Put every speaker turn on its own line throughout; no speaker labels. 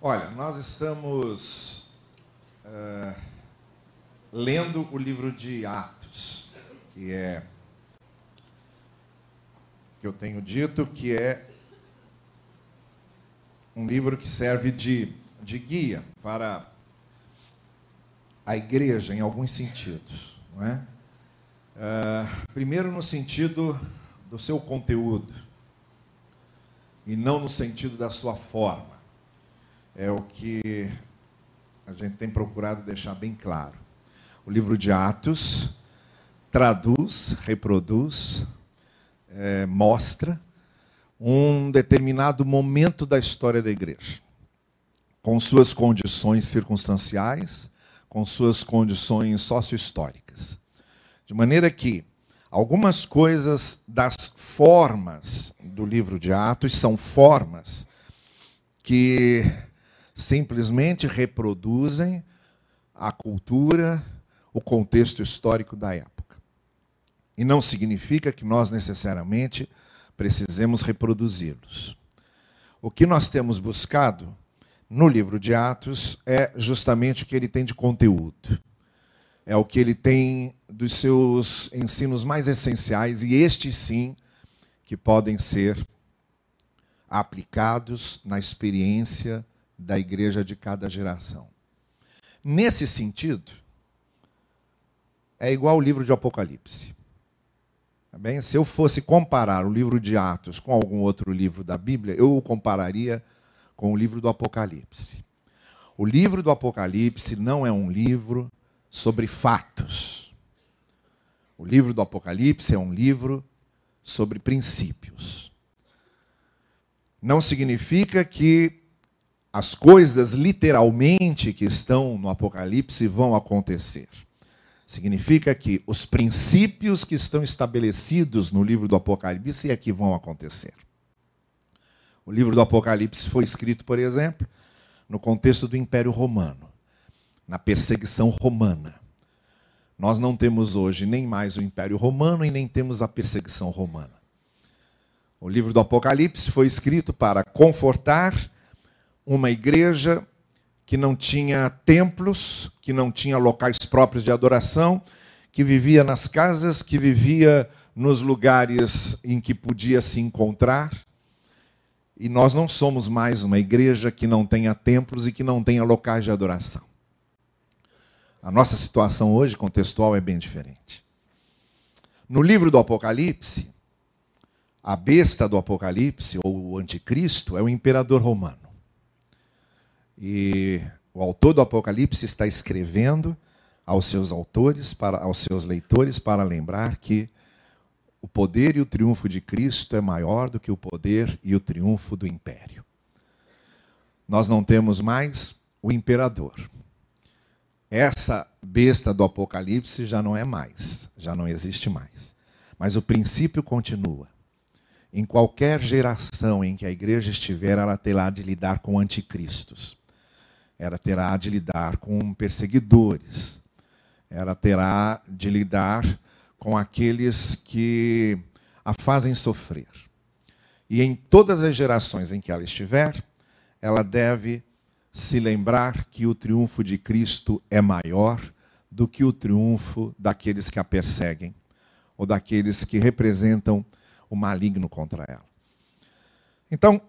Olha, nós estamos uh, lendo o livro de Atos, que é que eu tenho dito que é um livro que serve de, de guia para a igreja em alguns sentidos, não é? Uh, primeiro no sentido do seu conteúdo e não no sentido da sua forma é o que a gente tem procurado deixar bem claro. O livro de Atos traduz, reproduz, é, mostra um determinado momento da história da igreja, com suas condições circunstanciais, com suas condições sócio-históricas. De maneira que algumas coisas das formas do livro de Atos são formas que simplesmente reproduzem a cultura, o contexto histórico da época. E não significa que nós necessariamente precisemos reproduzi-los. O que nós temos buscado no livro de Atos é justamente o que ele tem de conteúdo. É o que ele tem dos seus ensinos mais essenciais, e estes sim que podem ser aplicados na experiência da igreja de cada geração. Nesse sentido, é igual o livro de Apocalipse. Tá bem? Se eu fosse comparar o livro de Atos com algum outro livro da Bíblia, eu o compararia com o livro do Apocalipse. O livro do Apocalipse não é um livro sobre fatos. O livro do Apocalipse é um livro sobre princípios. Não significa que as coisas literalmente que estão no Apocalipse vão acontecer. Significa que os princípios que estão estabelecidos no livro do Apocalipse é que vão acontecer. O livro do Apocalipse foi escrito, por exemplo, no contexto do Império Romano, na perseguição romana. Nós não temos hoje nem mais o Império Romano e nem temos a perseguição romana. O livro do Apocalipse foi escrito para confortar uma igreja que não tinha templos, que não tinha locais próprios de adoração, que vivia nas casas, que vivia nos lugares em que podia se encontrar. E nós não somos mais uma igreja que não tenha templos e que não tenha locais de adoração. A nossa situação hoje contextual é bem diferente. No livro do Apocalipse, a besta do Apocalipse, ou o anticristo, é o imperador romano. E o autor do Apocalipse está escrevendo aos seus autores, para, aos seus leitores, para lembrar que o poder e o triunfo de Cristo é maior do que o poder e o triunfo do império. Nós não temos mais o imperador. Essa besta do Apocalipse já não é mais, já não existe mais. Mas o princípio continua. Em qualquer geração em que a igreja estiver, ela terá de lidar com anticristos ela terá de lidar com perseguidores, ela terá de lidar com aqueles que a fazem sofrer. E em todas as gerações em que ela estiver, ela deve se lembrar que o triunfo de Cristo é maior do que o triunfo daqueles que a perseguem ou daqueles que representam o maligno contra ela. Então,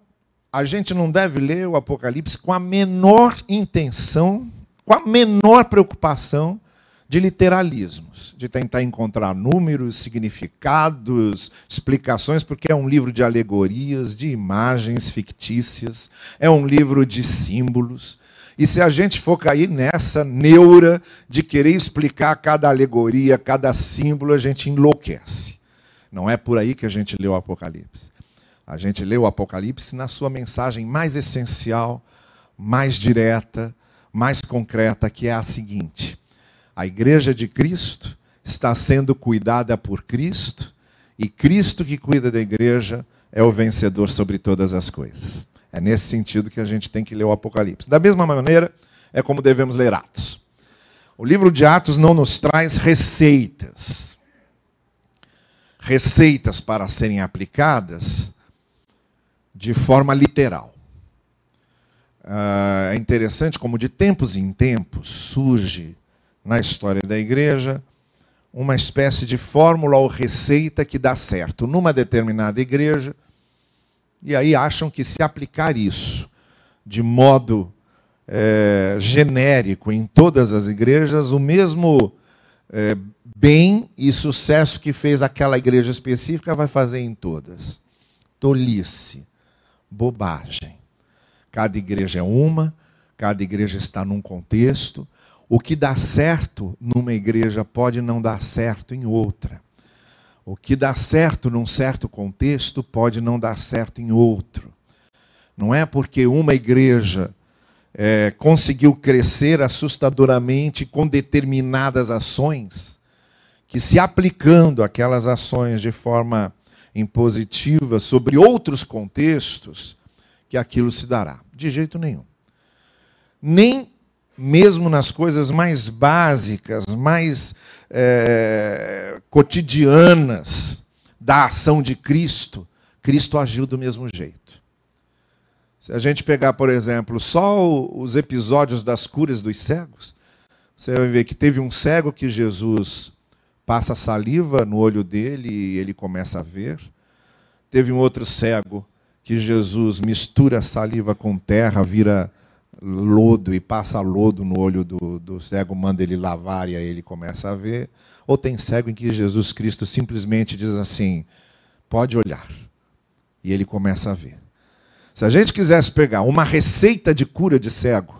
a gente não deve ler o Apocalipse com a menor intenção, com a menor preocupação de literalismos, de tentar encontrar números, significados, explicações, porque é um livro de alegorias, de imagens fictícias, é um livro de símbolos. E se a gente for cair nessa neura de querer explicar cada alegoria, cada símbolo, a gente enlouquece. Não é por aí que a gente lê o Apocalipse. A gente lê o Apocalipse na sua mensagem mais essencial, mais direta, mais concreta, que é a seguinte: a igreja de Cristo está sendo cuidada por Cristo, e Cristo que cuida da igreja é o vencedor sobre todas as coisas. É nesse sentido que a gente tem que ler o Apocalipse. Da mesma maneira, é como devemos ler Atos. O livro de Atos não nos traz receitas. Receitas para serem aplicadas de forma literal. Uh, é interessante como de tempos em tempos surge na história da igreja uma espécie de fórmula ou receita que dá certo numa determinada igreja, e aí acham que se aplicar isso de modo é, genérico em todas as igrejas, o mesmo é, bem e sucesso que fez aquela igreja específica vai fazer em todas. Tolice, bobagem. Cada igreja é uma, cada igreja está num contexto. O que dá certo numa igreja pode não dar certo em outra. O que dá certo num certo contexto pode não dar certo em outro. Não é porque uma igreja é, conseguiu crescer assustadoramente com determinadas ações, que se aplicando aquelas ações de forma impositiva sobre outros contextos, que aquilo se dará. De jeito nenhum. Nem mesmo nas coisas mais básicas, mais é, cotidianas da ação de Cristo, Cristo agiu do mesmo jeito. Se a gente pegar, por exemplo, só os episódios das curas dos cegos, você vai ver que teve um cego que Jesus passa saliva no olho dele e ele começa a ver. Teve um outro cego que Jesus mistura saliva com terra, vira lodo e passa lodo no olho do, do cego, manda ele lavar e aí ele começa a ver. Ou tem cego em que Jesus Cristo simplesmente diz assim: pode olhar. E ele começa a ver. Se a gente quisesse pegar uma receita de cura de cego,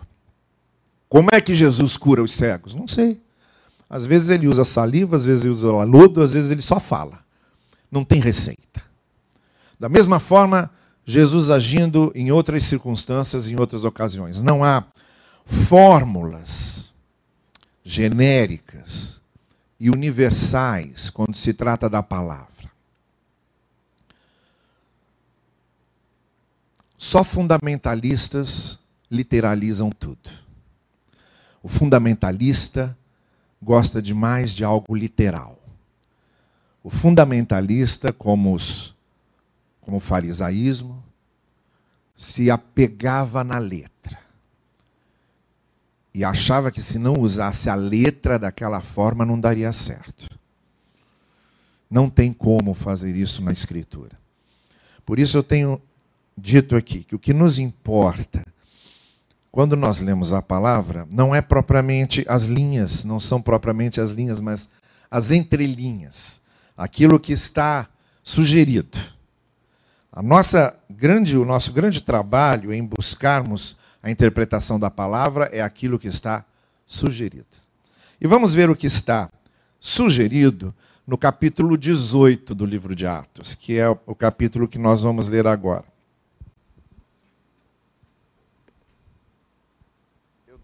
como é que Jesus cura os cegos? Não sei. Às vezes ele usa saliva, às vezes ele usa lodo, às vezes ele só fala. Não tem receita. Da mesma forma, Jesus agindo em outras circunstâncias, em outras ocasiões. Não há fórmulas genéricas e universais quando se trata da palavra. Só fundamentalistas literalizam tudo. O fundamentalista gosta demais de algo literal. O fundamentalista, como os como o farisaísmo, se apegava na letra. E achava que se não usasse a letra daquela forma não daria certo. Não tem como fazer isso na Escritura. Por isso eu tenho dito aqui que o que nos importa quando nós lemos a palavra não é propriamente as linhas, não são propriamente as linhas, mas as entrelinhas, aquilo que está sugerido. A nossa grande, o nosso grande trabalho em buscarmos a interpretação da palavra é aquilo que está sugerido. E vamos ver o que está sugerido no capítulo 18 do livro de Atos, que é o capítulo que nós vamos ler agora.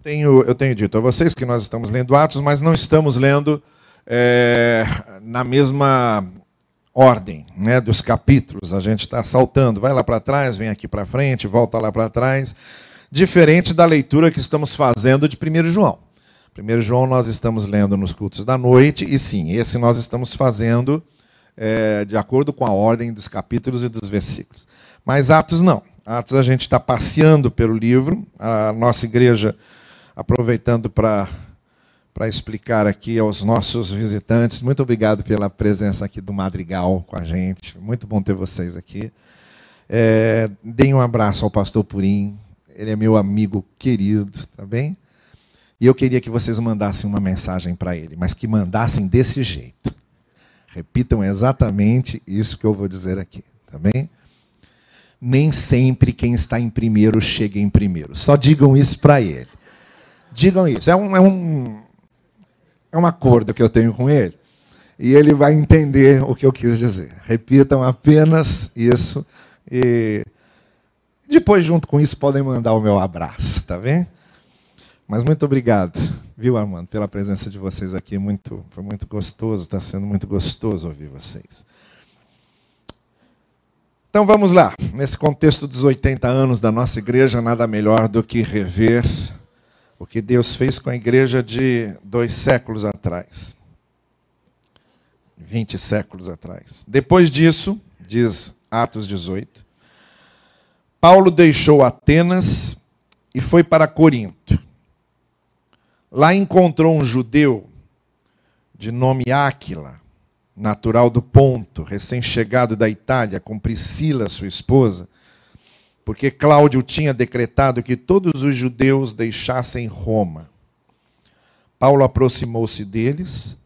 Tenho, eu tenho dito a vocês que nós estamos lendo Atos, mas não estamos lendo é, na mesma ordem né, dos capítulos. A gente está saltando, vai lá para trás, vem aqui para frente, volta lá para trás. Diferente da leitura que estamos fazendo de 1 João. 1 João nós estamos lendo nos cultos da noite, e sim, esse nós estamos fazendo é, de acordo com a ordem dos capítulos e dos versículos. Mas Atos não. Atos a gente está passeando pelo livro, a nossa igreja aproveitando para explicar aqui aos nossos visitantes. Muito obrigado pela presença aqui do Madrigal com a gente. Muito bom ter vocês aqui. É, deem um abraço ao pastor Purim. Ele é meu amigo querido, tá bem? E eu queria que vocês mandassem uma mensagem para ele, mas que mandassem desse jeito. Repitam exatamente isso que eu vou dizer aqui, tá bem? Nem sempre quem está em primeiro chega em primeiro. Só digam isso para ele. Digam isso. É um, é um é um acordo que eu tenho com ele. E ele vai entender o que eu quis dizer. Repitam apenas isso. E depois, junto com isso, podem mandar o meu abraço, tá bem? Mas muito obrigado, viu, Armando, pela presença de vocês aqui. Muito, foi muito gostoso, está sendo muito gostoso ouvir vocês. Então vamos lá. Nesse contexto dos 80 anos da nossa igreja, nada melhor do que rever o que Deus fez com a igreja de dois séculos atrás. 20 séculos atrás. Depois disso, diz Atos 18, Paulo deixou Atenas e foi para Corinto. Lá encontrou um judeu de nome Áquila, natural do Ponto, recém-chegado da Itália, com Priscila, sua esposa, porque Cláudio tinha decretado que todos os judeus deixassem Roma. Paulo aproximou-se deles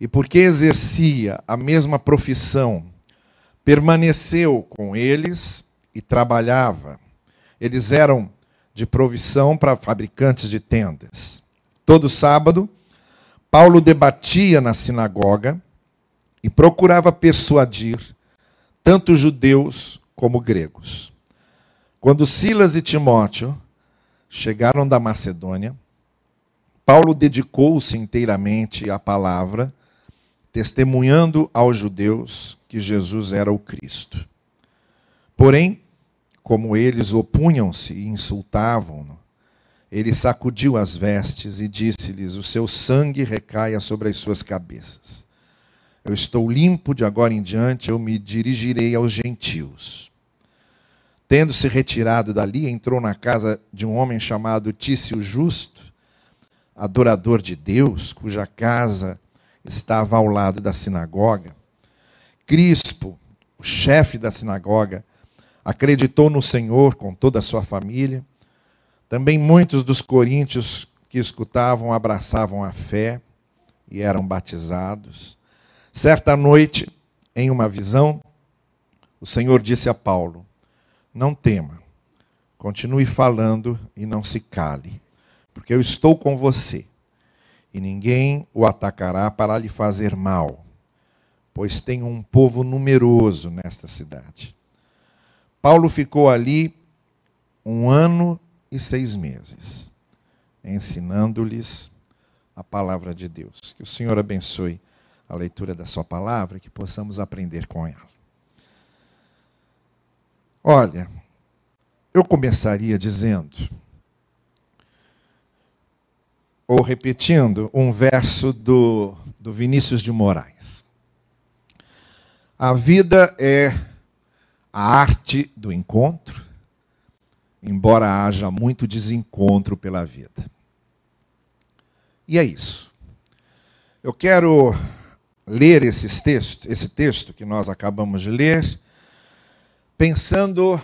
e, porque exercia a mesma profissão, permaneceu com eles e trabalhava. Eles eram de provisão para fabricantes de tendas. Todo sábado, Paulo debatia na sinagoga e procurava persuadir tanto judeus como gregos. Quando Silas e Timóteo chegaram da Macedônia, Paulo dedicou-se inteiramente à palavra, testemunhando aos judeus que Jesus era o Cristo. Porém, como eles opunham-se e insultavam-no, ele sacudiu as vestes e disse-lhes: O seu sangue recaia sobre as suas cabeças. Eu estou limpo de agora em diante, eu me dirigirei aos gentios. Tendo-se retirado dali, entrou na casa de um homem chamado Tício Justo, adorador de Deus, cuja casa estava ao lado da sinagoga. Crispo, o chefe da sinagoga, acreditou no Senhor com toda a sua família. Também muitos dos coríntios que escutavam abraçavam a fé e eram batizados. Certa noite, em uma visão, o Senhor disse a Paulo: Não tema, continue falando e não se cale, porque eu estou com você, e ninguém o atacará para lhe fazer mal, pois tem um povo numeroso nesta cidade. Paulo ficou ali um ano e seis meses, ensinando-lhes a palavra de Deus. Que o Senhor abençoe a leitura da Sua palavra, que possamos aprender com ela. Olha, eu começaria dizendo, ou repetindo, um verso do, do Vinícius de Moraes. A vida é a arte do encontro, embora haja muito desencontro pela vida. E é isso. Eu quero ler esses textos, esse texto que nós acabamos de ler, pensando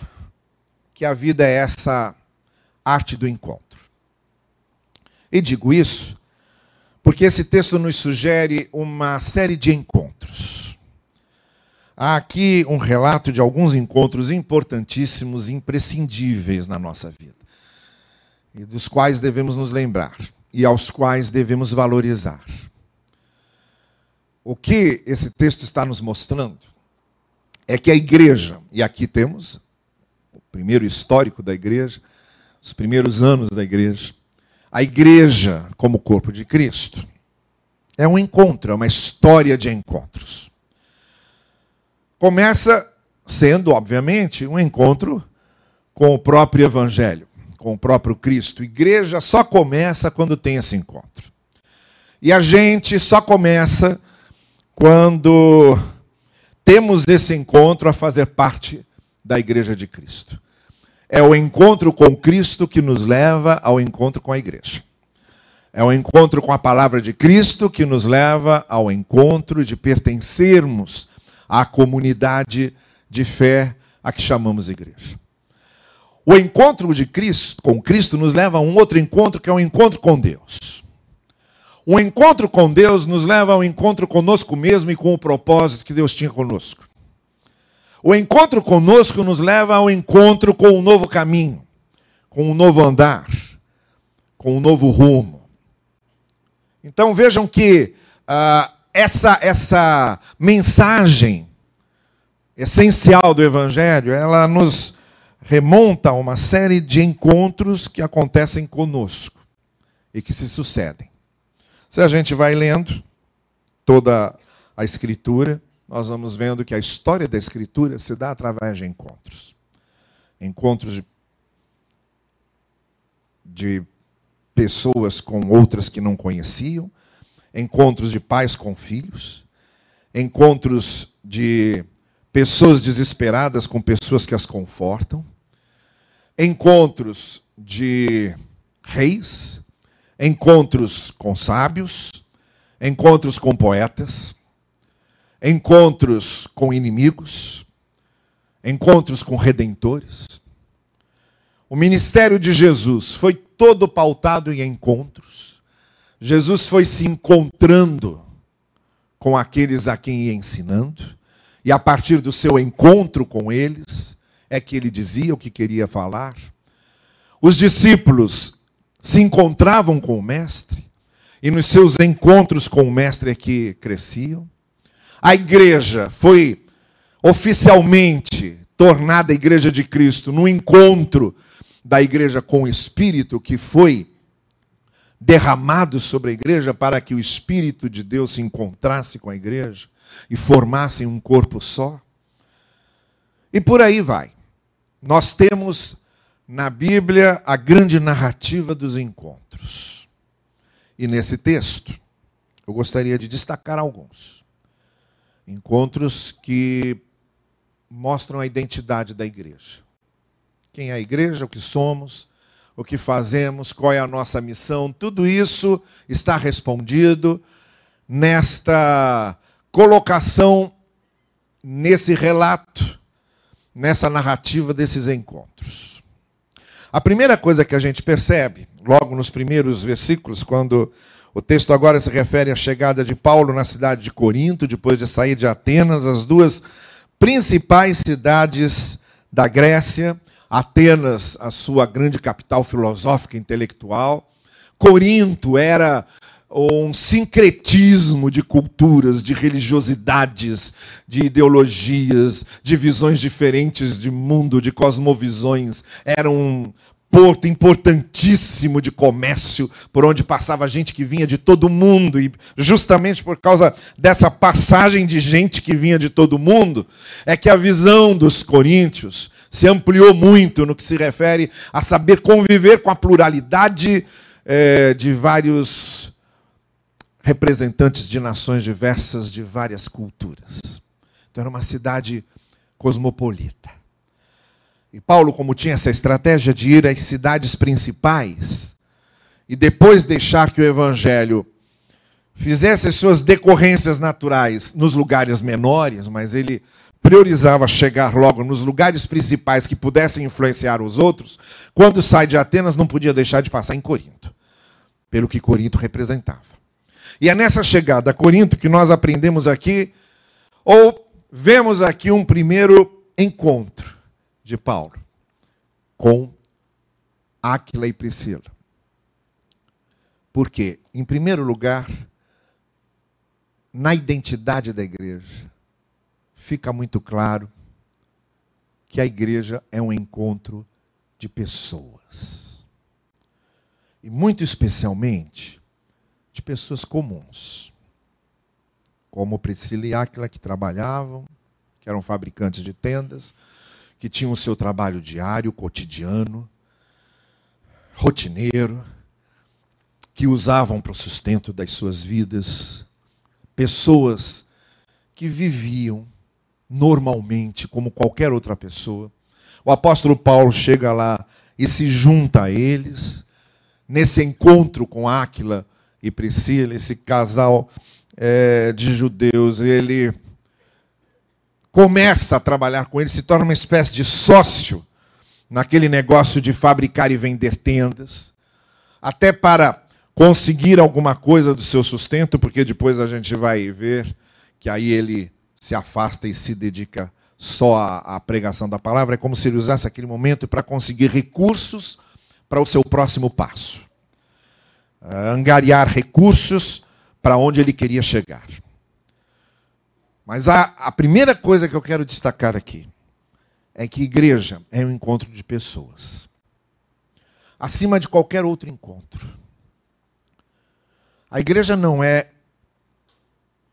que a vida é essa arte do encontro. E digo isso porque esse texto nos sugere uma série de encontros Há aqui um relato de alguns encontros importantíssimos, imprescindíveis na nossa vida, e dos quais devemos nos lembrar e aos quais devemos valorizar. O que esse texto está nos mostrando é que a igreja, e aqui temos o primeiro histórico da igreja, os primeiros anos da igreja, a igreja como corpo de Cristo, é um encontro, é uma história de encontros. Começa sendo, obviamente, um encontro com o próprio Evangelho, com o próprio Cristo. Igreja só começa quando tem esse encontro. E a gente só começa quando temos esse encontro a fazer parte da Igreja de Cristo. É o encontro com Cristo que nos leva ao encontro com a igreja. É o encontro com a palavra de Cristo que nos leva ao encontro de pertencermos à comunidade de fé a que chamamos igreja. O encontro de Cristo com Cristo nos leva a um outro encontro que é um encontro com Deus. O encontro com Deus nos leva ao encontro conosco mesmo e com o propósito que Deus tinha conosco. O encontro conosco nos leva ao encontro com um novo caminho, com um novo andar, com um novo rumo. Então vejam que ah, essa, essa mensagem essencial do Evangelho, ela nos remonta a uma série de encontros que acontecem conosco e que se sucedem. Se a gente vai lendo toda a Escritura, nós vamos vendo que a história da Escritura se dá através de encontros. Encontros de, de pessoas com outras que não conheciam, encontros de pais com filhos, encontros de pessoas desesperadas com pessoas que as confortam, encontros de reis, encontros com sábios, encontros com poetas, encontros com inimigos, encontros com redentores. O ministério de Jesus foi todo pautado em encontros. Jesus foi se encontrando com aqueles a quem ia ensinando, e a partir do seu encontro com eles, é que ele dizia o que queria falar. Os discípulos se encontravam com o Mestre, e nos seus encontros com o Mestre é que cresciam. A igreja foi oficialmente tornada a igreja de Cristo no encontro da igreja com o Espírito que foi derramado sobre a igreja para que o Espírito de Deus se encontrasse com a igreja e formassem um corpo só. E por aí vai. Nós temos na Bíblia a grande narrativa dos encontros. E nesse texto, eu gostaria de destacar alguns. Encontros que mostram a identidade da igreja. Quem é a igreja, o que somos, o que fazemos, qual é a nossa missão, tudo isso está respondido nesta colocação, nesse relato, nessa narrativa desses encontros. A primeira coisa que a gente percebe, logo nos primeiros versículos, quando o texto agora se refere à chegada de Paulo na cidade de Corinto, depois de sair de Atenas, as duas principais cidades da Grécia, Atenas, a sua grande capital filosófica e intelectual, Corinto era um sincretismo de culturas, de religiosidades, de ideologias, de visões diferentes de mundo, de cosmovisões. Era um porto importantíssimo de comércio, por onde passava gente que vinha de todo mundo, e justamente por causa dessa passagem de gente que vinha de todo mundo, é que a visão dos coríntios se ampliou muito no que se refere a saber conviver com a pluralidade é, de vários representantes de nações diversas, de várias culturas. Então era uma cidade cosmopolita. E Paulo, como tinha essa estratégia de ir às cidades principais e depois deixar que o evangelho fizesse as suas decorrências naturais nos lugares menores, mas ele priorizava chegar logo nos lugares principais que pudessem influenciar os outros, quando sai de Atenas não podia deixar de passar em Corinto, pelo que Corinto representava. E é nessa chegada a Corinto que nós aprendemos aqui, ou vemos aqui um primeiro encontro de Paulo com Áquila e Priscila. Porque, em primeiro lugar, na identidade da igreja, fica muito claro que a igreja é um encontro de pessoas. E muito especialmente de pessoas comuns. Como Priscila e Áquila, que trabalhavam, que eram fabricantes de tendas, que tinham o seu trabalho diário, cotidiano, rotineiro, que usavam para o sustento das suas vidas. Pessoas que viviam normalmente, como qualquer outra pessoa. O apóstolo Paulo chega lá e se junta a eles, nesse encontro com Áquila e Priscila, esse casal é, de judeus, ele começa a trabalhar com ele, se torna uma espécie de sócio naquele negócio de fabricar e vender tendas, até para conseguir alguma coisa do seu sustento, porque depois a gente vai ver que aí ele se afasta e se dedica só à, à pregação da palavra, é como se ele usasse aquele momento para conseguir recursos para o seu próximo passo. Angariar recursos para onde ele queria chegar. Mas a, a primeira coisa que eu quero destacar aqui é que igreja é um encontro de pessoas. Acima de qualquer outro encontro. A igreja não é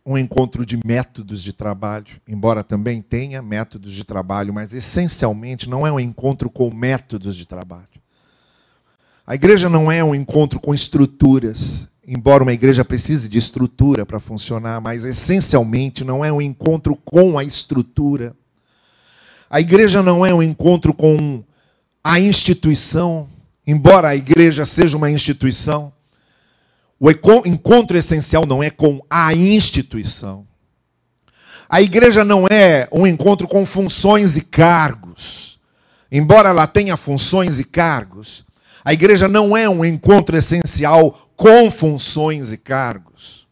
um encontro de métodos de trabalho, embora também tenha métodos de trabalho, mas essencialmente não é um encontro com métodos de trabalho. A igreja não é um encontro com estruturas, embora uma igreja precise de estrutura para funcionar, mas essencialmente não é um encontro com a estrutura. A igreja não é um encontro com a instituição, embora a igreja seja uma instituição, o encontro essencial não é com a instituição. A igreja não é um encontro com funções e cargos. Embora ela tenha funções e cargos, a igreja não é um encontro essencial com funções e cargos.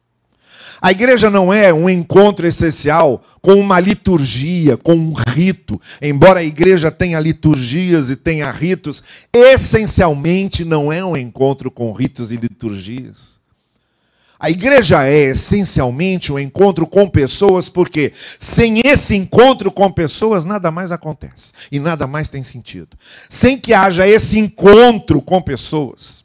A igreja não é um encontro essencial com uma liturgia, com um rito. Embora a igreja tenha liturgias e tenha ritos, essencialmente não é um encontro com ritos e liturgias. A igreja é essencialmente um encontro com pessoas, porque sem esse encontro com pessoas, nada mais acontece e nada mais tem sentido. Sem que haja esse encontro com pessoas,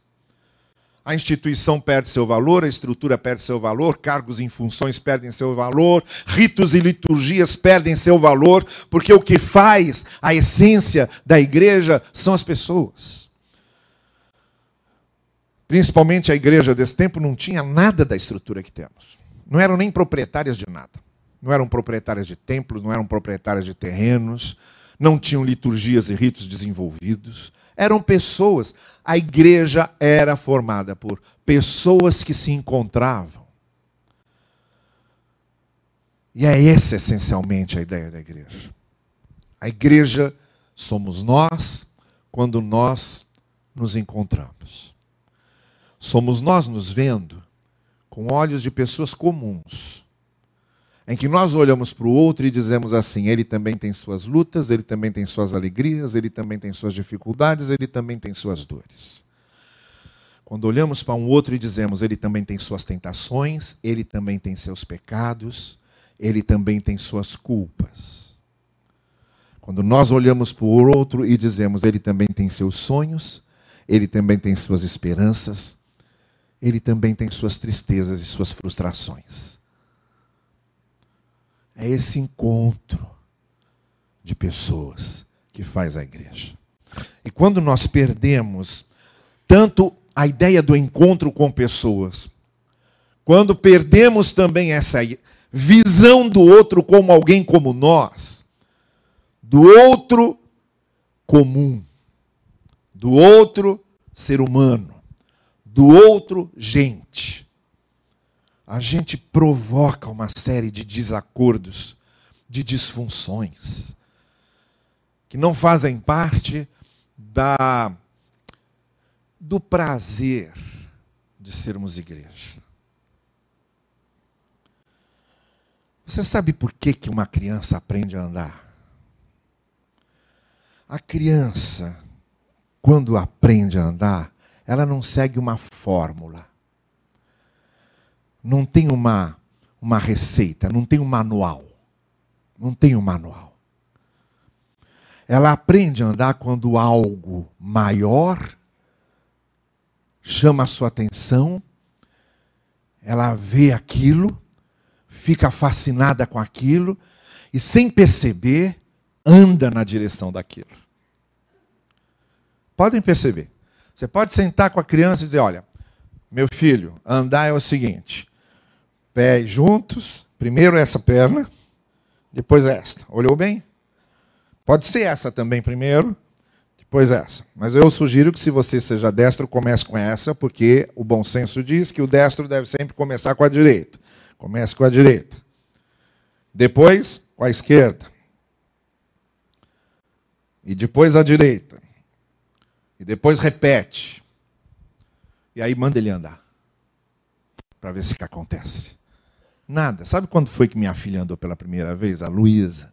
a instituição perde seu valor, a estrutura perde seu valor, cargos e funções perdem seu valor, ritos e liturgias perdem seu valor, porque o que faz a essência da igreja são as pessoas. Principalmente a igreja desse tempo não tinha nada da estrutura que temos. Não eram nem proprietárias de nada. Não eram proprietárias de templos, não eram proprietárias de terrenos, não tinham liturgias e ritos desenvolvidos. Eram pessoas a igreja era formada por pessoas que se encontravam. E é essa essencialmente a ideia da igreja. A igreja somos nós quando nós nos encontramos. Somos nós nos vendo com olhos de pessoas comuns em que nós olhamos para o outro e dizemos assim: ele também tem suas lutas, ele também tem suas alegrias, ele também tem suas dificuldades, ele também tem suas dores. Quando olhamos para um outro e dizemos: ele também tem suas tentações, ele também tem seus pecados, ele também tem suas culpas. Quando nós olhamos para o outro e dizemos: ele também tem seus sonhos, ele também tem suas esperanças, ele também tem suas tristezas e suas frustrações. É esse encontro de pessoas que faz a igreja. E quando nós perdemos tanto a ideia do encontro com pessoas, quando perdemos também essa visão do outro como alguém como nós, do outro comum, do outro ser humano, do outro gente a gente provoca uma série de desacordos, de disfunções, que não fazem parte da do prazer de sermos igreja. Você sabe por que, que uma criança aprende a andar? A criança, quando aprende a andar, ela não segue uma fórmula não tem uma, uma receita, não tem um manual. Não tem um manual. Ela aprende a andar quando algo maior chama a sua atenção, ela vê aquilo, fica fascinada com aquilo e, sem perceber, anda na direção daquilo. Podem perceber. Você pode sentar com a criança e dizer: Olha, meu filho, andar é o seguinte: pés juntos, primeiro essa perna, depois esta. Olhou bem? Pode ser essa também primeiro, depois essa. Mas eu sugiro que se você seja destro, comece com essa, porque o bom senso diz que o destro deve sempre começar com a direita. Comece com a direita. Depois com a esquerda. E depois a direita. E depois repete. E aí manda ele andar. Para ver se que acontece. Nada. Sabe quando foi que minha filha andou pela primeira vez? A Luísa.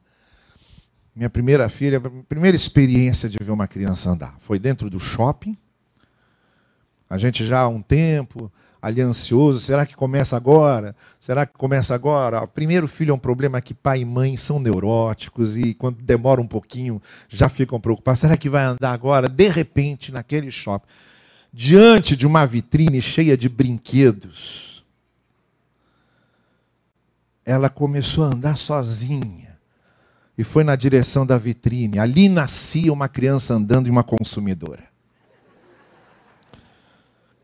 Minha primeira filha, primeira experiência de ver uma criança andar. Foi dentro do shopping. A gente já há um tempo, ali ansioso, será que começa agora? Será que começa agora? O primeiro filho é um problema que pai e mãe são neuróticos e quando demora um pouquinho já ficam preocupados. Será que vai andar agora? De repente, naquele shopping, diante de uma vitrine cheia de brinquedos, ela começou a andar sozinha e foi na direção da vitrine. Ali nascia uma criança andando e uma consumidora.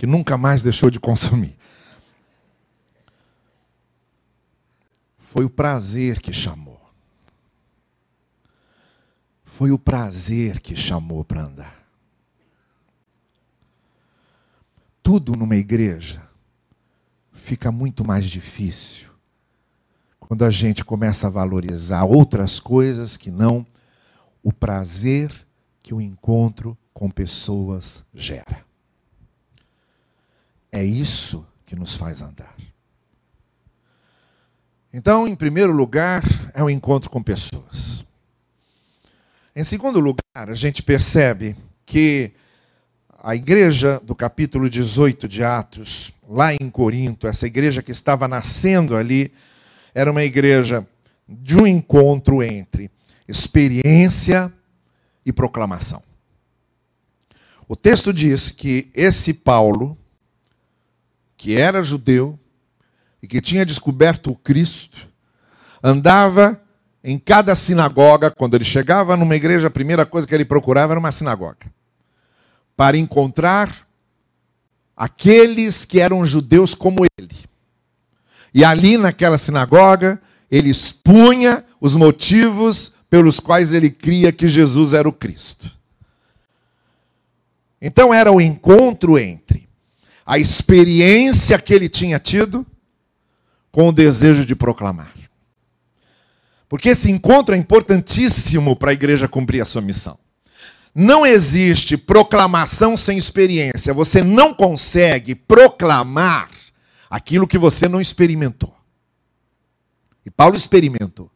Que nunca mais deixou de consumir. Foi o prazer que chamou. Foi o prazer que chamou para andar. tudo numa igreja fica muito mais difícil quando a gente começa a valorizar outras coisas que não o prazer que o encontro com pessoas gera. É isso que nos faz andar. Então, em primeiro lugar, é o encontro com pessoas. Em segundo lugar, a gente percebe que a igreja do capítulo 18 de Atos, lá em Corinto, essa igreja que estava nascendo ali, era uma igreja de um encontro entre experiência e proclamação. O texto diz que esse Paulo, que era judeu e que tinha descoberto o Cristo, andava em cada sinagoga, quando ele chegava numa igreja, a primeira coisa que ele procurava era uma sinagoga, para encontrar aqueles que eram judeus como ele. E ali naquela sinagoga, ele expunha os motivos pelos quais ele cria que Jesus era o Cristo. Então era o encontro entre a experiência que ele tinha tido com o desejo de proclamar. Porque esse encontro é importantíssimo para a igreja cumprir a sua missão. Não existe proclamação sem experiência. Você não consegue proclamar aquilo que você não experimentou. E Paulo experimentou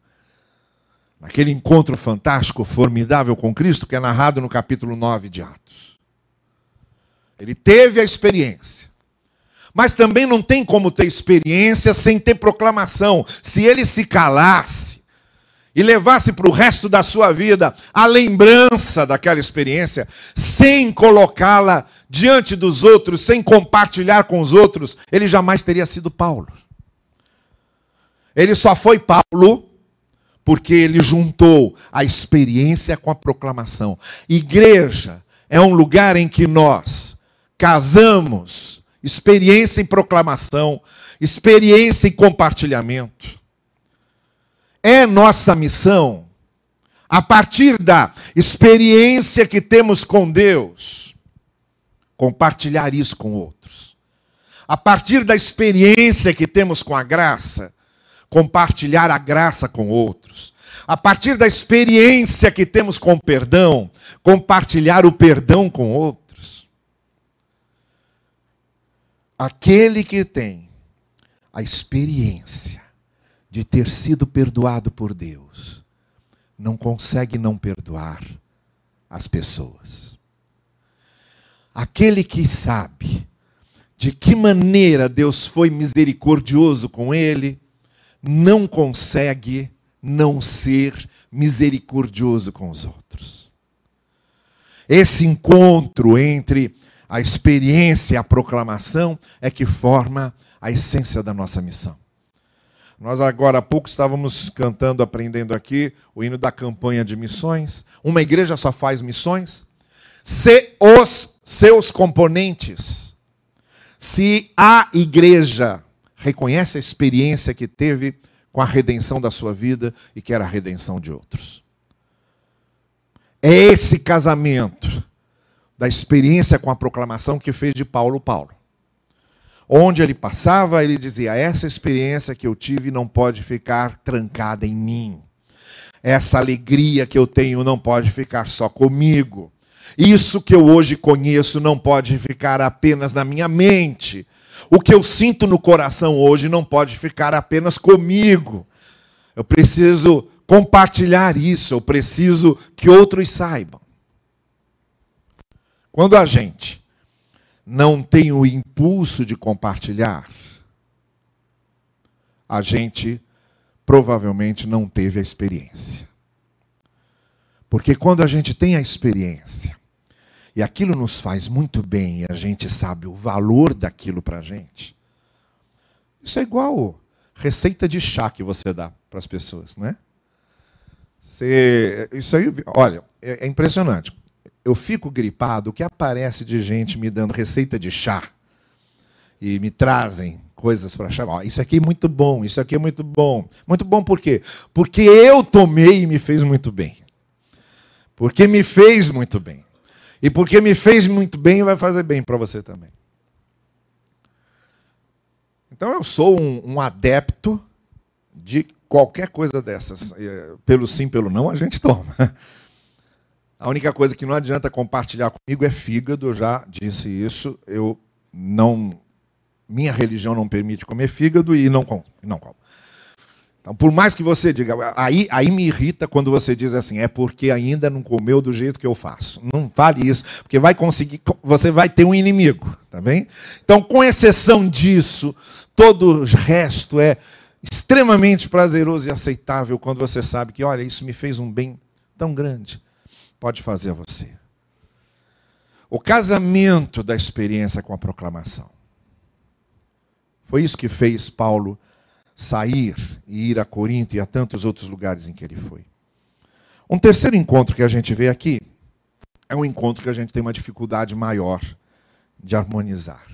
naquele encontro fantástico, formidável com Cristo, que é narrado no capítulo 9 de Atos. Ele teve a experiência. Mas também não tem como ter experiência sem ter proclamação. Se ele se calasse e levasse para o resto da sua vida a lembrança daquela experiência, sem colocá-la diante dos outros, sem compartilhar com os outros, ele jamais teria sido Paulo. Ele só foi Paulo porque ele juntou a experiência com a proclamação. Igreja é um lugar em que nós casamos experiência em proclamação, experiência em compartilhamento. É nossa missão, a partir da experiência que temos com Deus, compartilhar isso com outros. A partir da experiência que temos com a graça, compartilhar a graça com outros. A partir da experiência que temos com o perdão, compartilhar o perdão com outros. Aquele que tem a experiência de ter sido perdoado por Deus, não consegue não perdoar as pessoas. Aquele que sabe de que maneira Deus foi misericordioso com ele, não consegue não ser misericordioso com os outros. Esse encontro entre a experiência a proclamação é que forma a essência da nossa missão. Nós agora há pouco estávamos cantando, aprendendo aqui o hino da campanha de missões. Uma igreja só faz missões se os seus componentes, se a igreja reconhece a experiência que teve com a redenção da sua vida e quer a redenção de outros. É esse casamento da experiência com a proclamação que fez de Paulo Paulo. Onde ele passava, ele dizia: Essa experiência que eu tive não pode ficar trancada em mim. Essa alegria que eu tenho não pode ficar só comigo. Isso que eu hoje conheço não pode ficar apenas na minha mente o que eu sinto no coração hoje não pode ficar apenas comigo. Eu preciso compartilhar isso, eu preciso que outros saibam. Quando a gente não tem o impulso de compartilhar, a gente provavelmente não teve a experiência. Porque quando a gente tem a experiência, e aquilo nos faz muito bem e a gente sabe o valor daquilo para a gente. Isso é igual receita de chá que você dá para as pessoas, né? Você, isso aí, olha, é, é impressionante. Eu fico gripado, o que aparece de gente me dando receita de chá e me trazem coisas para chá. Ó, isso aqui é muito bom, isso aqui é muito bom. Muito bom por quê? Porque eu tomei e me fez muito bem. Porque me fez muito bem. E porque me fez muito bem, vai fazer bem para você também. Então eu sou um, um adepto de qualquer coisa dessas. É, pelo sim, pelo não, a gente toma. A única coisa que não adianta compartilhar comigo é fígado, eu já disse isso. Eu não. Minha religião não permite comer fígado e não como. Não como. Então, por mais que você diga, aí, aí me irrita quando você diz assim, é porque ainda não comeu do jeito que eu faço. Não fale isso, porque vai conseguir, você vai ter um inimigo, tá bem? Então, com exceção disso, todo o resto é extremamente prazeroso e aceitável quando você sabe que, olha, isso me fez um bem tão grande. Pode fazer você. O casamento da experiência com a proclamação. Foi isso que fez Paulo sair e ir a Corinto e a tantos outros lugares em que ele foi. Um terceiro encontro que a gente vê aqui é um encontro que a gente tem uma dificuldade maior de harmonizar,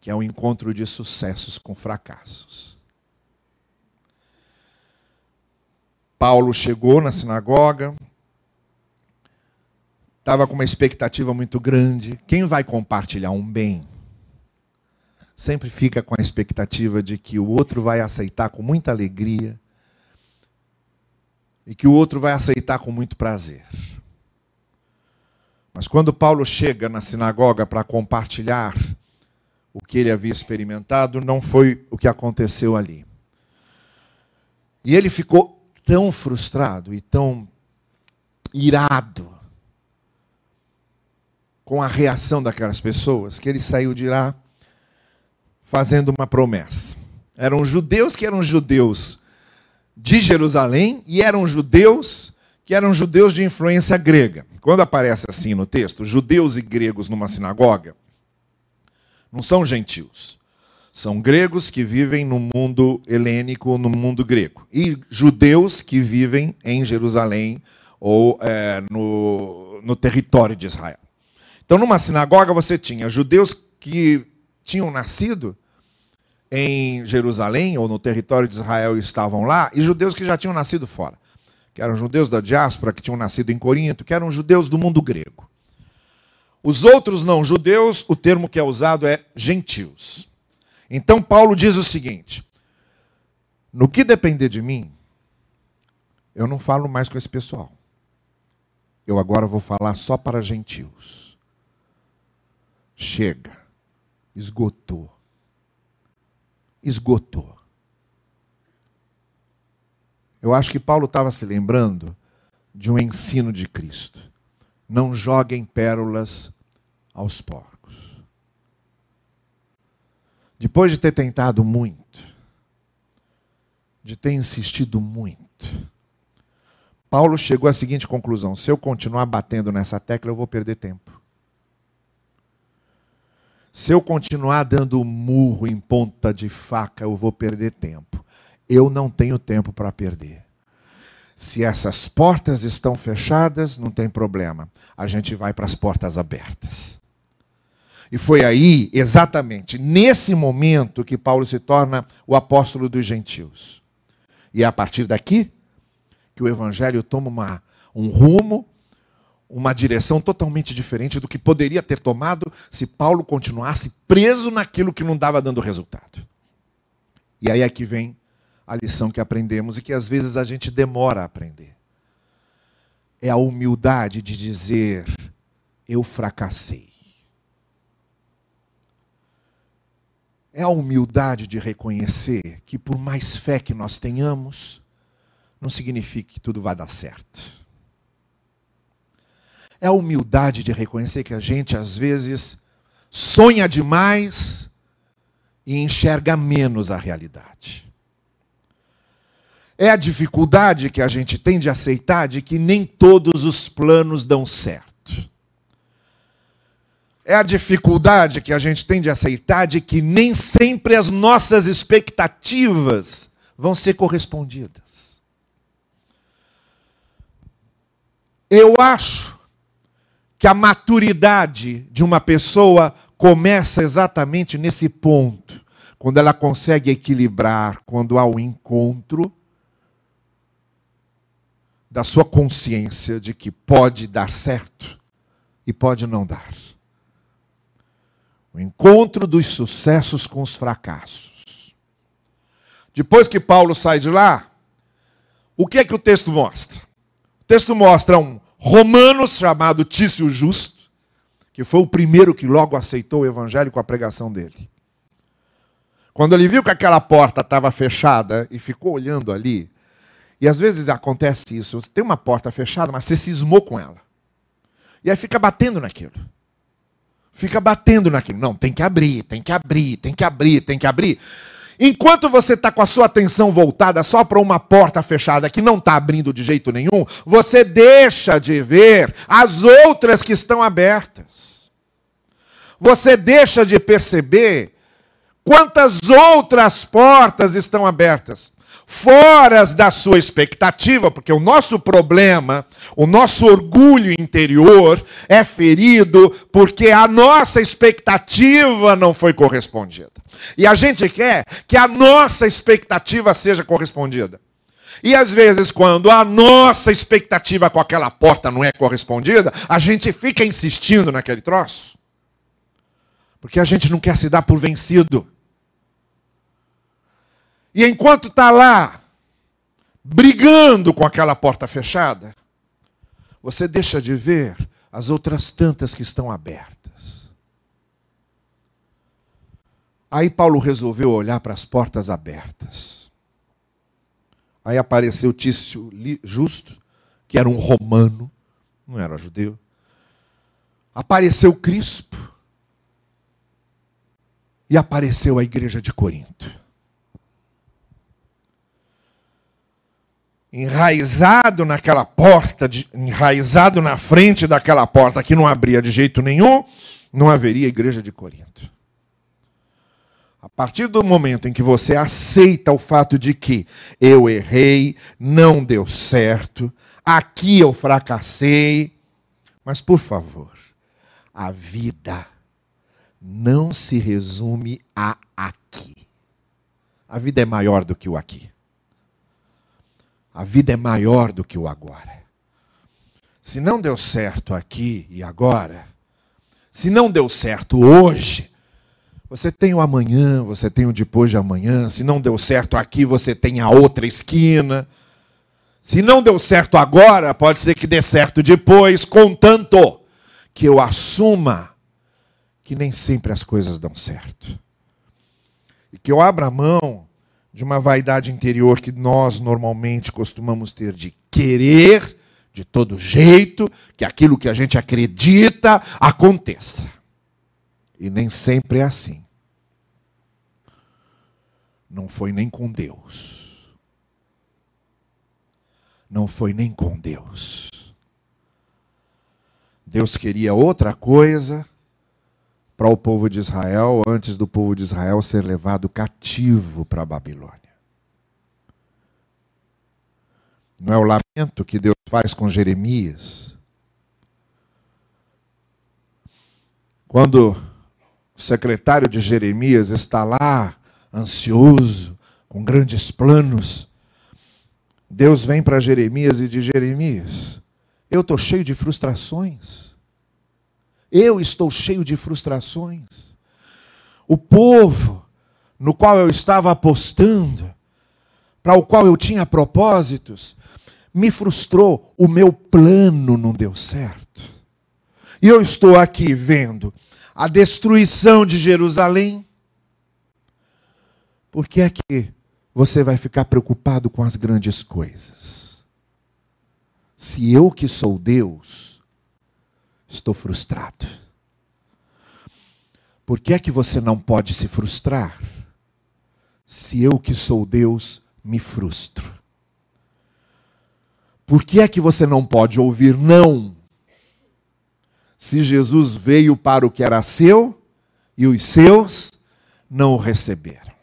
que é o um encontro de sucessos com fracassos. Paulo chegou na sinagoga, estava com uma expectativa muito grande. Quem vai compartilhar um bem sempre fica com a expectativa de que o outro vai aceitar com muita alegria e que o outro vai aceitar com muito prazer. Mas quando Paulo chega na sinagoga para compartilhar o que ele havia experimentado, não foi o que aconteceu ali. E ele ficou tão frustrado e tão irado com a reação daquelas pessoas que ele saiu de lá fazendo uma promessa. Eram judeus que eram judeus de Jerusalém e eram judeus que eram judeus de influência grega. Quando aparece assim no texto, judeus e gregos numa sinagoga, não são gentios. São gregos que vivem no mundo helênico, no mundo grego. E judeus que vivem em Jerusalém ou é, no, no território de Israel. Então, numa sinagoga, você tinha judeus que tinham nascido em Jerusalém ou no território de Israel e estavam lá, e judeus que já tinham nascido fora, que eram judeus da diáspora, que tinham nascido em Corinto, que eram judeus do mundo grego. Os outros não judeus, o termo que é usado é gentios. Então Paulo diz o seguinte: no que depender de mim, eu não falo mais com esse pessoal. Eu agora vou falar só para gentios. Chega, esgotou esgotou. Eu acho que Paulo estava se lembrando de um ensino de Cristo. Não joguem pérolas aos porcos. Depois de ter tentado muito, de ter insistido muito, Paulo chegou à seguinte conclusão: se eu continuar batendo nessa tecla, eu vou perder tempo. Se eu continuar dando murro em ponta de faca, eu vou perder tempo. Eu não tenho tempo para perder. Se essas portas estão fechadas, não tem problema. A gente vai para as portas abertas. E foi aí, exatamente, nesse momento, que Paulo se torna o apóstolo dos gentios. E é a partir daqui que o evangelho toma uma, um rumo uma direção totalmente diferente do que poderia ter tomado se Paulo continuasse preso naquilo que não dava dando resultado. E aí é que vem a lição que aprendemos e que às vezes a gente demora a aprender. É a humildade de dizer: eu fracassei. É a humildade de reconhecer que, por mais fé que nós tenhamos, não significa que tudo vai dar certo é a humildade de reconhecer que a gente, às vezes, sonha demais e enxerga menos a realidade. É a dificuldade que a gente tem de aceitar de que nem todos os planos dão certo. É a dificuldade que a gente tem de aceitar de que nem sempre as nossas expectativas vão ser correspondidas. Eu acho que a maturidade de uma pessoa começa exatamente nesse ponto, quando ela consegue equilibrar, quando há o um encontro da sua consciência de que pode dar certo e pode não dar. O encontro dos sucessos com os fracassos. depois que Paulo sai de lá, o que é que o texto mostra? O texto mostra um romano chamado Tício Justo, que foi o primeiro que logo aceitou o evangelho com a pregação dele. Quando ele viu que aquela porta estava fechada e ficou olhando ali, e às vezes acontece isso, você tem uma porta fechada, mas você cismou com ela. E aí fica batendo naquilo. Fica batendo naquilo. Não, tem que abrir, tem que abrir, tem que abrir, tem que abrir. Enquanto você está com a sua atenção voltada só para uma porta fechada que não está abrindo de jeito nenhum, você deixa de ver as outras que estão abertas. Você deixa de perceber quantas outras portas estão abertas fora da sua expectativa, porque o nosso problema, o nosso orgulho interior é ferido porque a nossa expectativa não foi correspondida. E a gente quer que a nossa expectativa seja correspondida. E às vezes, quando a nossa expectativa com aquela porta não é correspondida, a gente fica insistindo naquele troço. Porque a gente não quer se dar por vencido. E enquanto está lá, brigando com aquela porta fechada, você deixa de ver as outras tantas que estão abertas. Aí Paulo resolveu olhar para as portas abertas. Aí apareceu Tício Justo, que era um romano, não era judeu. Apareceu Crispo. E apareceu a igreja de Corinto. Enraizado naquela porta, enraizado na frente daquela porta que não abria de jeito nenhum, não haveria igreja de Corinto. A partir do momento em que você aceita o fato de que eu errei, não deu certo, aqui eu fracassei, mas por favor, a vida não se resume a aqui. A vida é maior do que o aqui. A vida é maior do que o agora. Se não deu certo aqui e agora, se não deu certo hoje, você tem o amanhã, você tem o depois de amanhã. Se não deu certo aqui, você tem a outra esquina. Se não deu certo agora, pode ser que dê certo depois, contanto que eu assuma que nem sempre as coisas dão certo. E que eu abra mão de uma vaidade interior que nós normalmente costumamos ter de querer de todo jeito que aquilo que a gente acredita aconteça. E nem sempre é assim. Não foi nem com Deus. Não foi nem com Deus. Deus queria outra coisa para o povo de Israel antes do povo de Israel ser levado cativo para a Babilônia. Não é o lamento que Deus faz com Jeremias? Quando o secretário de Jeremias está lá, ansioso, com grandes planos, Deus vem para Jeremias e diz: Jeremias, eu estou cheio de frustrações. Eu estou cheio de frustrações. O povo no qual eu estava apostando, para o qual eu tinha propósitos, me frustrou, o meu plano não deu certo. E eu estou aqui vendo a destruição de Jerusalém. Por que é que você vai ficar preocupado com as grandes coisas? Se eu que sou Deus, Estou frustrado. Por que é que você não pode se frustrar? Se eu que sou Deus me frustro. Por que é que você não pode ouvir não? Se Jesus veio para o que era seu e os seus não o receberam.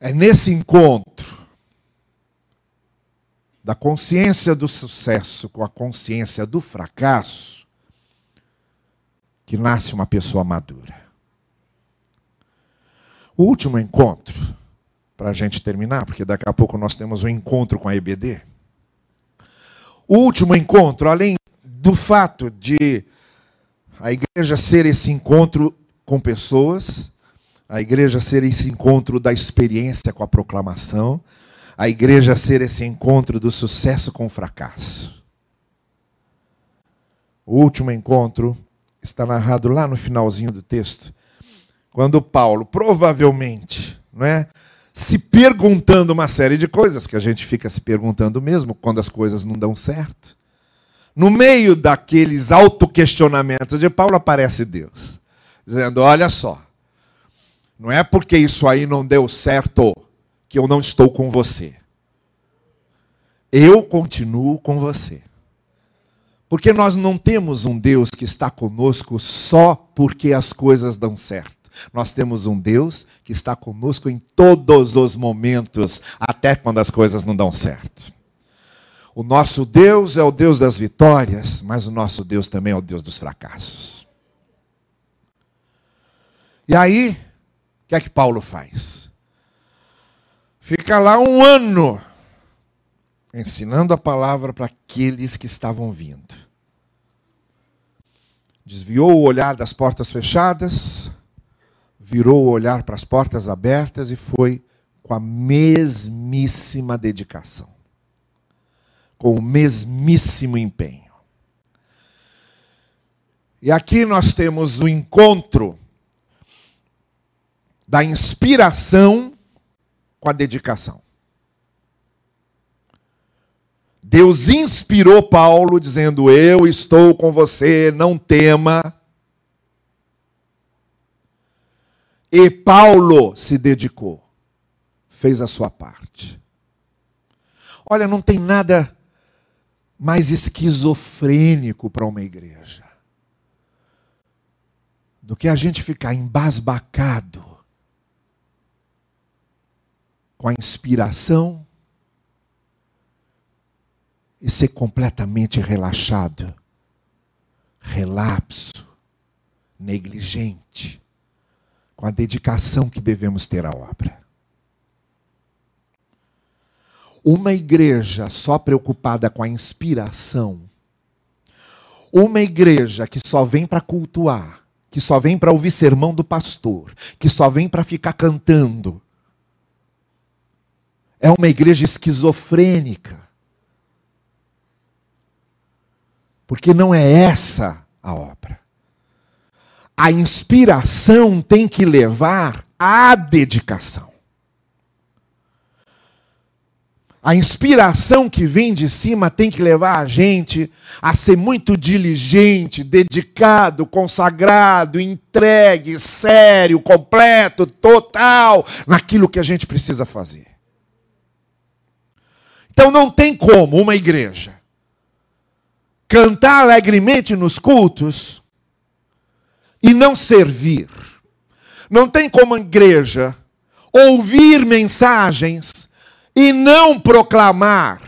É nesse encontro da consciência do sucesso com a consciência do fracasso, que nasce uma pessoa madura. O último encontro, para a gente terminar, porque daqui a pouco nós temos um encontro com a EBD. O último encontro, além do fato de a igreja ser esse encontro com pessoas, a igreja ser esse encontro da experiência com a proclamação, a igreja ser esse encontro do sucesso com o fracasso. O último encontro está narrado lá no finalzinho do texto, quando Paulo, provavelmente, não é, se perguntando uma série de coisas, que a gente fica se perguntando mesmo quando as coisas não dão certo. No meio daqueles autoquestionamentos de Paulo aparece Deus, dizendo: Olha só, não é porque isso aí não deu certo que eu não estou com você. Eu continuo com você. Porque nós não temos um Deus que está conosco só porque as coisas dão certo. Nós temos um Deus que está conosco em todos os momentos, até quando as coisas não dão certo. O nosso Deus é o Deus das vitórias, mas o nosso Deus também é o Deus dos fracassos. E aí, o que é que Paulo faz? Fica lá um ano ensinando a palavra para aqueles que estavam vindo. Desviou o olhar das portas fechadas, virou o olhar para as portas abertas e foi com a mesmíssima dedicação, com o mesmíssimo empenho. E aqui nós temos o encontro da inspiração com a dedicação. Deus inspirou Paulo dizendo: Eu estou com você, não tema. E Paulo se dedicou, fez a sua parte. Olha, não tem nada mais esquizofrênico para uma igreja do que a gente ficar embasbacado com a inspiração e ser completamente relaxado, relapso, negligente, com a dedicação que devemos ter à obra. Uma igreja só preocupada com a inspiração, uma igreja que só vem para cultuar, que só vem para ouvir sermão do pastor, que só vem para ficar cantando, é uma igreja esquizofrênica. Porque não é essa a obra. A inspiração tem que levar à dedicação. A inspiração que vem de cima tem que levar a gente a ser muito diligente, dedicado, consagrado, entregue, sério, completo, total naquilo que a gente precisa fazer. Então não tem como uma igreja cantar alegremente nos cultos e não servir. Não tem como a igreja ouvir mensagens e não proclamar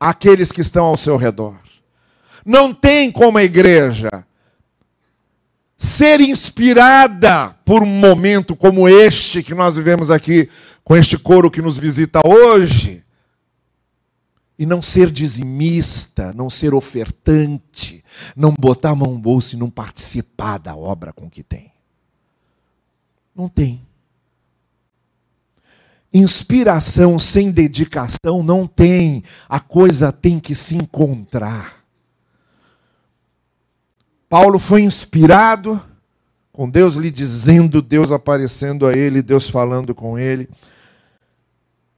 aqueles que estão ao seu redor. Não tem como a igreja ser inspirada por um momento como este que nós vivemos aqui, com este coro que nos visita hoje, e não ser dizimista, não ser ofertante, não botar a mão no bolso e não participar da obra com que tem. Não tem. Inspiração sem dedicação não tem. A coisa tem que se encontrar. Paulo foi inspirado, com Deus lhe dizendo, Deus aparecendo a ele, Deus falando com ele.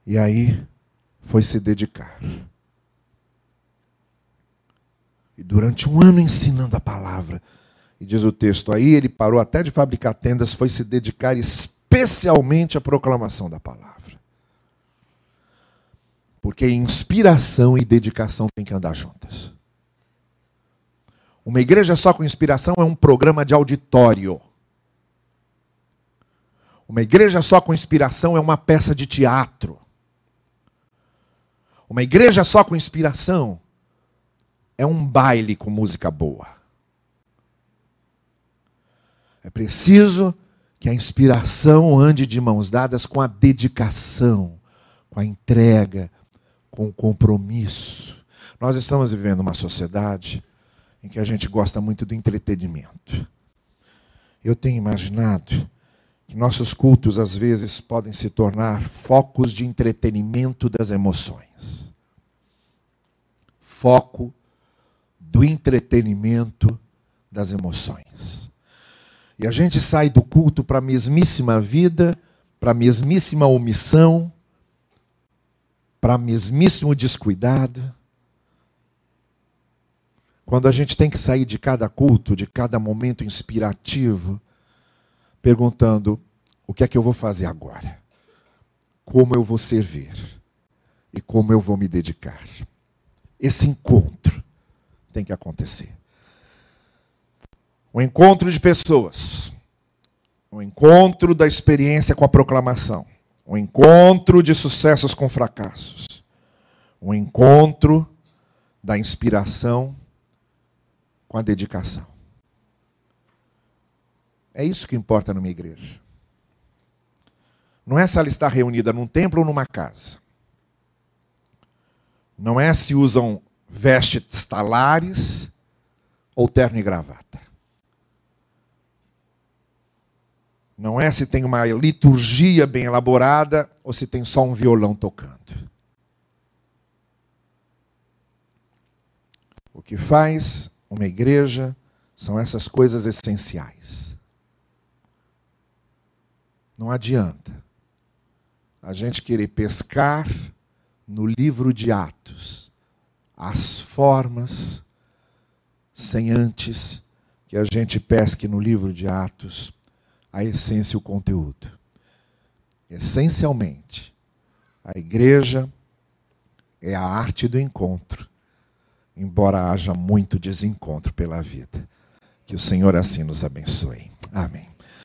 E aí foi se dedicar. E durante um ano ensinando a palavra. E diz o texto aí, ele parou até de fabricar tendas, foi se dedicar especialmente à proclamação da palavra. Porque inspiração e dedicação têm que andar juntas. Uma igreja só com inspiração é um programa de auditório. Uma igreja só com inspiração é uma peça de teatro. Uma igreja só com inspiração é um baile com música boa. É preciso que a inspiração ande de mãos dadas com a dedicação, com a entrega, com o compromisso. Nós estamos vivendo uma sociedade em que a gente gosta muito do entretenimento. Eu tenho imaginado que nossos cultos às vezes podem se tornar focos de entretenimento das emoções. Foco do entretenimento das emoções. E a gente sai do culto para a mesmíssima vida, para a mesmíssima omissão, para mesmíssimo descuidado. Quando a gente tem que sair de cada culto, de cada momento inspirativo, perguntando: o que é que eu vou fazer agora? Como eu vou servir? E como eu vou me dedicar? Esse encontro tem que acontecer. Um encontro de pessoas. Um encontro da experiência com a proclamação. Um encontro de sucessos com fracassos. Um encontro da inspiração com a dedicação. É isso que importa numa igreja. Não é se ela está reunida num templo ou numa casa. Não é se usam vestes talares ou terno e gravata. Não é se tem uma liturgia bem elaborada ou se tem só um violão tocando. O que faz uma igreja são essas coisas essenciais. Não adianta a gente querer pescar no livro de Atos as formas sem antes que a gente pesque no livro de Atos a essência e o conteúdo. Essencialmente, a igreja é a arte do encontro, embora haja muito desencontro pela vida. Que o Senhor assim nos abençoe.